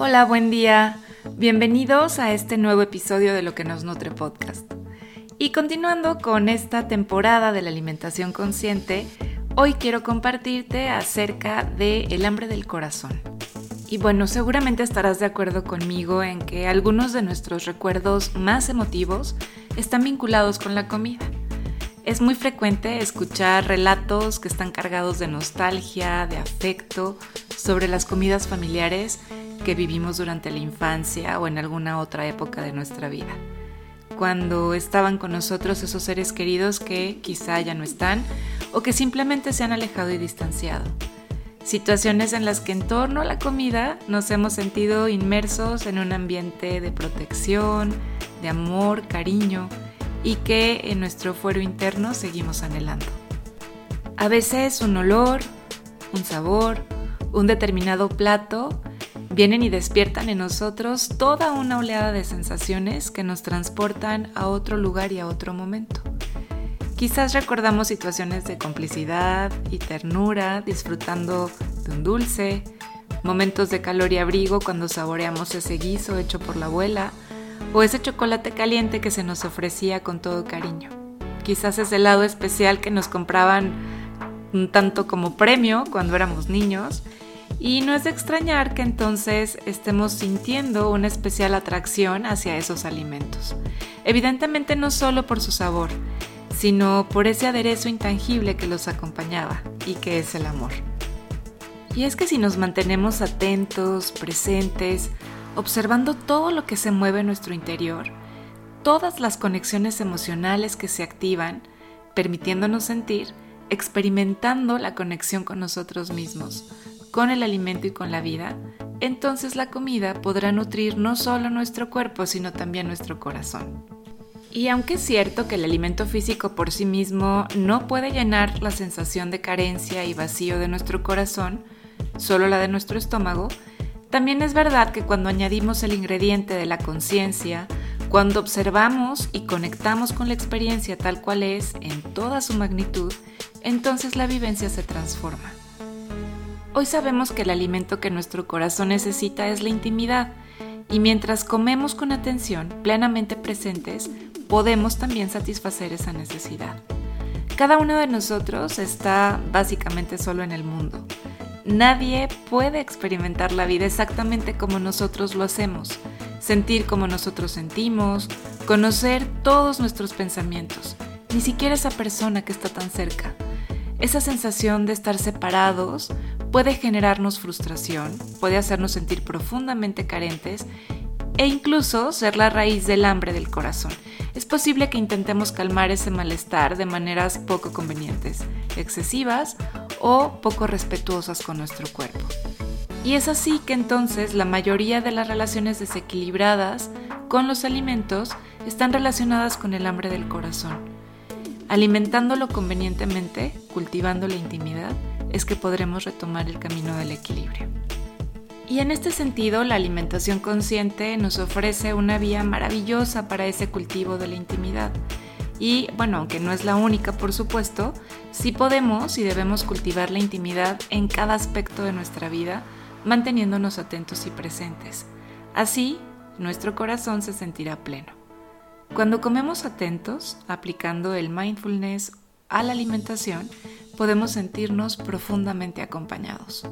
Hola, buen día. Bienvenidos a este nuevo episodio de Lo que nos nutre podcast. Y continuando con esta temporada de la alimentación consciente, hoy quiero compartirte acerca de el hambre del corazón. Y bueno, seguramente estarás de acuerdo conmigo en que algunos de nuestros recuerdos más emotivos están vinculados con la comida. Es muy frecuente escuchar relatos que están cargados de nostalgia, de afecto, sobre las comidas familiares vivimos durante la infancia o en alguna otra época de nuestra vida. Cuando estaban con nosotros esos seres queridos que quizá ya no están o que simplemente se han alejado y distanciado. Situaciones en las que en torno a la comida nos hemos sentido inmersos en un ambiente de protección, de amor, cariño y que en nuestro fuero interno seguimos anhelando. A veces un olor, un sabor, un determinado plato vienen y despiertan en nosotros toda una oleada de sensaciones que nos transportan a otro lugar y a otro momento. Quizás recordamos situaciones de complicidad y ternura, disfrutando de un dulce, momentos de calor y abrigo cuando saboreamos ese guiso hecho por la abuela, o ese chocolate caliente que se nos ofrecía con todo cariño. Quizás ese helado especial que nos compraban un tanto como premio cuando éramos niños y no es de extrañar que entonces estemos sintiendo una especial atracción hacia esos alimentos. Evidentemente no solo por su sabor, sino por ese aderezo intangible que los acompañaba y que es el amor. Y es que si nos mantenemos atentos, presentes, observando todo lo que se mueve en nuestro interior, todas las conexiones emocionales que se activan, permitiéndonos sentir, experimentando la conexión con nosotros mismos, con el alimento y con la vida, entonces la comida podrá nutrir no solo nuestro cuerpo, sino también nuestro corazón. Y aunque es cierto que el alimento físico por sí mismo no puede llenar la sensación de carencia y vacío de nuestro corazón, solo la de nuestro estómago, también es verdad que cuando añadimos el ingrediente de la conciencia, cuando observamos y conectamos con la experiencia tal cual es en toda su magnitud, entonces la vivencia se transforma. Hoy sabemos que el alimento que nuestro corazón necesita es la intimidad y mientras comemos con atención, plenamente presentes, podemos también satisfacer esa necesidad. Cada uno de nosotros está básicamente solo en el mundo. Nadie puede experimentar la vida exactamente como nosotros lo hacemos, sentir como nosotros sentimos, conocer todos nuestros pensamientos, ni siquiera esa persona que está tan cerca. Esa sensación de estar separados puede generarnos frustración, puede hacernos sentir profundamente carentes e incluso ser la raíz del hambre del corazón. Es posible que intentemos calmar ese malestar de maneras poco convenientes, excesivas o poco respetuosas con nuestro cuerpo. Y es así que entonces la mayoría de las relaciones desequilibradas con los alimentos están relacionadas con el hambre del corazón. Alimentándolo convenientemente, cultivando la intimidad, es que podremos retomar el camino del equilibrio. Y en este sentido, la alimentación consciente nos ofrece una vía maravillosa para ese cultivo de la intimidad. Y bueno, aunque no es la única, por supuesto, sí podemos y debemos cultivar la intimidad en cada aspecto de nuestra vida, manteniéndonos atentos y presentes. Así, nuestro corazón se sentirá pleno. Cuando comemos atentos, aplicando el mindfulness a la alimentación, podemos sentirnos profundamente acompañados.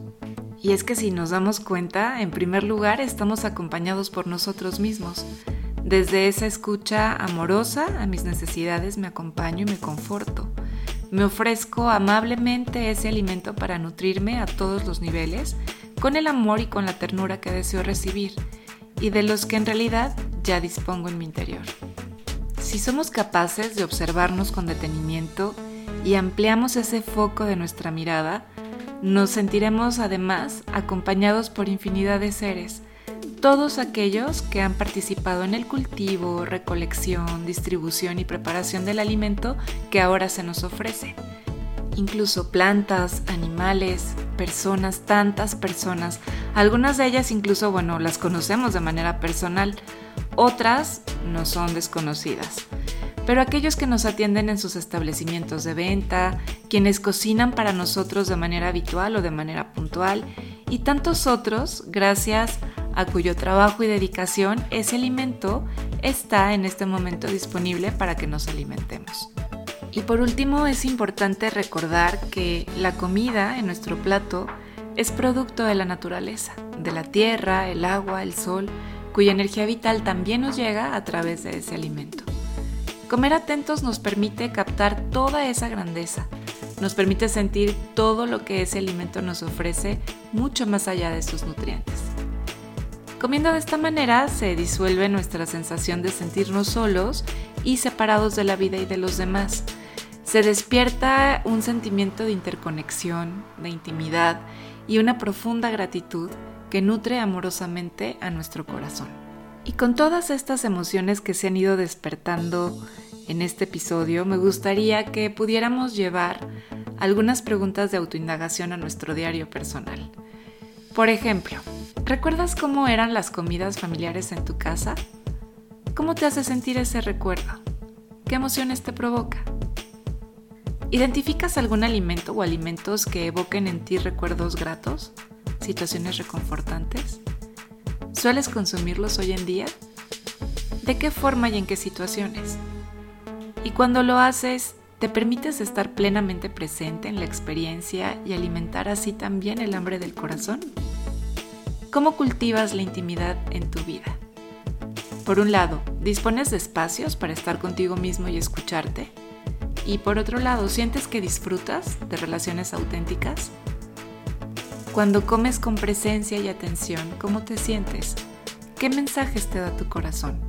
Y es que si nos damos cuenta, en primer lugar estamos acompañados por nosotros mismos. Desde esa escucha amorosa a mis necesidades me acompaño y me conforto. Me ofrezco amablemente ese alimento para nutrirme a todos los niveles, con el amor y con la ternura que deseo recibir, y de los que en realidad ya dispongo en mi interior. Si somos capaces de observarnos con detenimiento y ampliamos ese foco de nuestra mirada, nos sentiremos además acompañados por infinidad de seres, todos aquellos que han participado en el cultivo, recolección, distribución y preparación del alimento que ahora se nos ofrece. Incluso plantas, animales, personas, tantas personas. Algunas de ellas incluso, bueno, las conocemos de manera personal, otras no son desconocidas pero aquellos que nos atienden en sus establecimientos de venta, quienes cocinan para nosotros de manera habitual o de manera puntual, y tantos otros gracias a cuyo trabajo y dedicación ese alimento está en este momento disponible para que nos alimentemos. Y por último es importante recordar que la comida en nuestro plato es producto de la naturaleza, de la tierra, el agua, el sol, cuya energía vital también nos llega a través de ese alimento. Comer atentos nos permite captar toda esa grandeza, nos permite sentir todo lo que ese alimento nos ofrece mucho más allá de sus nutrientes. Comiendo de esta manera se disuelve nuestra sensación de sentirnos solos y separados de la vida y de los demás. Se despierta un sentimiento de interconexión, de intimidad y una profunda gratitud que nutre amorosamente a nuestro corazón. Y con todas estas emociones que se han ido despertando en este episodio, me gustaría que pudiéramos llevar algunas preguntas de autoindagación a nuestro diario personal. Por ejemplo, ¿recuerdas cómo eran las comidas familiares en tu casa? ¿Cómo te hace sentir ese recuerdo? ¿Qué emociones te provoca? ¿Identificas algún alimento o alimentos que evoquen en ti recuerdos gratos? ¿Situaciones reconfortantes? ¿Sueles consumirlos hoy en día? ¿De qué forma y en qué situaciones? Y cuando lo haces, ¿te permites estar plenamente presente en la experiencia y alimentar así también el hambre del corazón? ¿Cómo cultivas la intimidad en tu vida? Por un lado, ¿dispones de espacios para estar contigo mismo y escucharte? Y por otro lado, ¿sientes que disfrutas de relaciones auténticas? Cuando comes con presencia y atención, ¿cómo te sientes? ¿Qué mensajes te da tu corazón?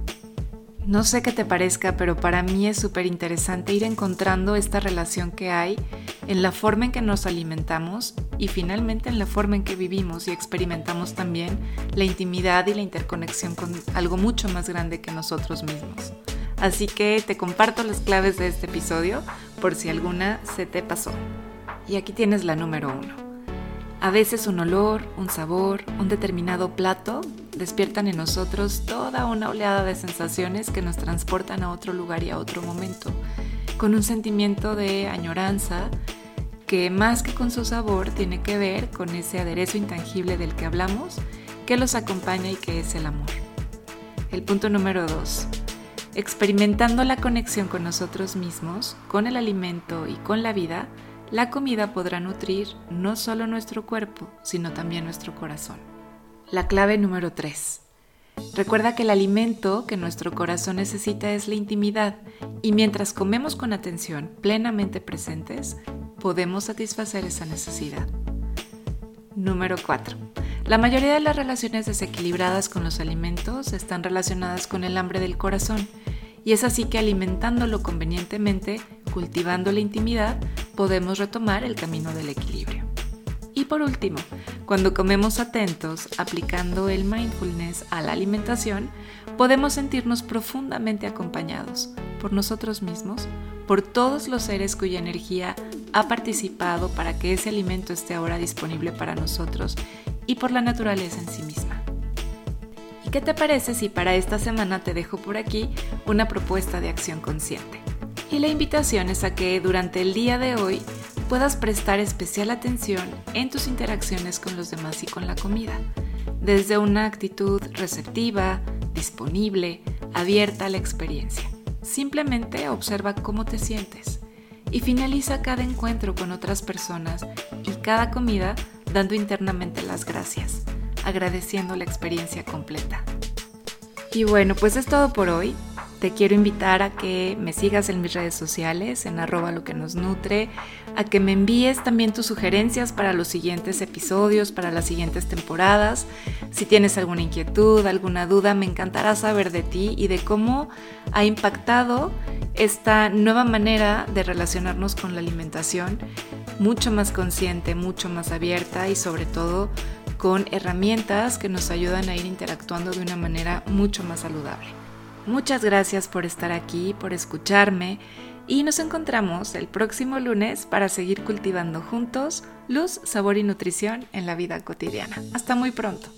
No sé qué te parezca, pero para mí es súper interesante ir encontrando esta relación que hay en la forma en que nos alimentamos y finalmente en la forma en que vivimos y experimentamos también la intimidad y la interconexión con algo mucho más grande que nosotros mismos. Así que te comparto las claves de este episodio por si alguna se te pasó. Y aquí tienes la número uno. A veces un olor, un sabor, un determinado plato despiertan en nosotros toda una oleada de sensaciones que nos transportan a otro lugar y a otro momento, con un sentimiento de añoranza que más que con su sabor tiene que ver con ese aderezo intangible del que hablamos, que los acompaña y que es el amor. El punto número dos. Experimentando la conexión con nosotros mismos, con el alimento y con la vida, la comida podrá nutrir no solo nuestro cuerpo, sino también nuestro corazón. La clave número 3. Recuerda que el alimento que nuestro corazón necesita es la intimidad y mientras comemos con atención, plenamente presentes, podemos satisfacer esa necesidad. Número 4. La mayoría de las relaciones desequilibradas con los alimentos están relacionadas con el hambre del corazón y es así que alimentándolo convenientemente, cultivando la intimidad, podemos retomar el camino del equilibrio. Y por último, cuando comemos atentos, aplicando el mindfulness a la alimentación, podemos sentirnos profundamente acompañados por nosotros mismos, por todos los seres cuya energía ha participado para que ese alimento esté ahora disponible para nosotros y por la naturaleza en sí misma. ¿Qué te parece si para esta semana te dejo por aquí una propuesta de acción consciente? Y la invitación es a que durante el día de hoy puedas prestar especial atención en tus interacciones con los demás y con la comida, desde una actitud receptiva, disponible, abierta a la experiencia. Simplemente observa cómo te sientes y finaliza cada encuentro con otras personas y cada comida dando internamente las gracias agradeciendo la experiencia completa. Y bueno, pues es todo por hoy. Te quiero invitar a que me sigas en mis redes sociales, en arroba lo que nos nutre, a que me envíes también tus sugerencias para los siguientes episodios, para las siguientes temporadas. Si tienes alguna inquietud, alguna duda, me encantará saber de ti y de cómo ha impactado esta nueva manera de relacionarnos con la alimentación, mucho más consciente, mucho más abierta y sobre todo con herramientas que nos ayudan a ir interactuando de una manera mucho más saludable. Muchas gracias por estar aquí, por escucharme y nos encontramos el próximo lunes para seguir cultivando juntos luz, sabor y nutrición en la vida cotidiana. Hasta muy pronto.